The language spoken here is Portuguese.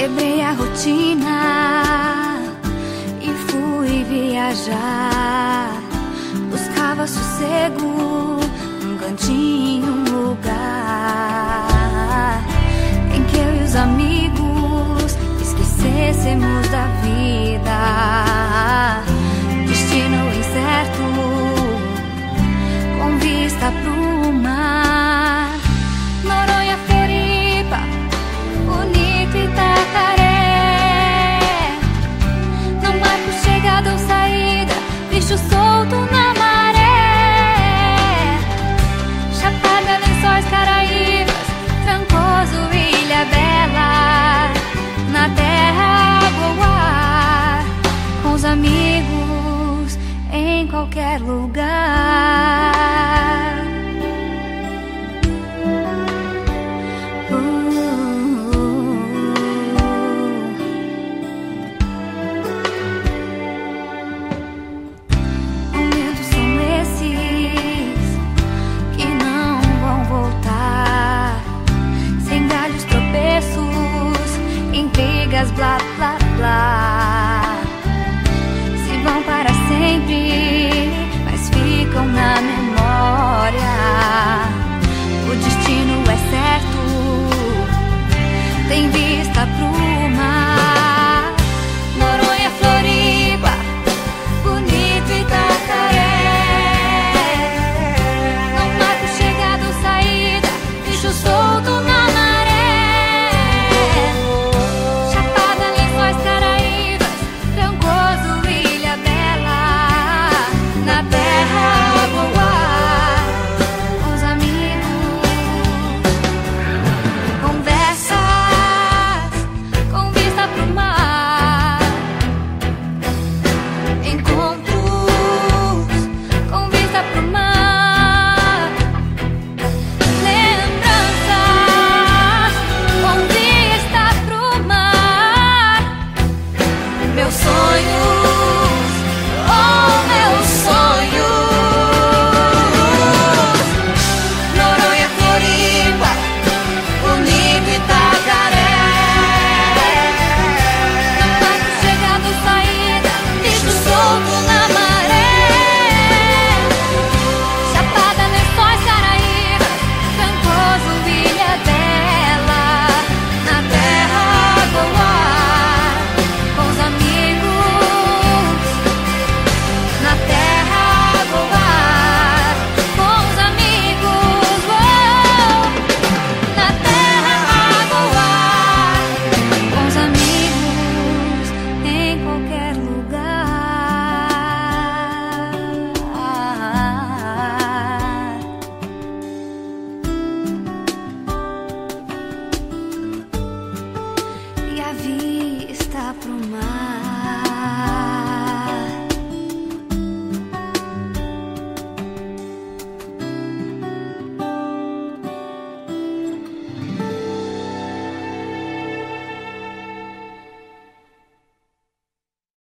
Quebrei a rotina e fui viajar. Buscava sossego num cantinho bicho solto na maré. Chapada, lençóis, Caraíbas, Trancoso, Ilha Bela. Na terra, água com os amigos em qualquer lugar.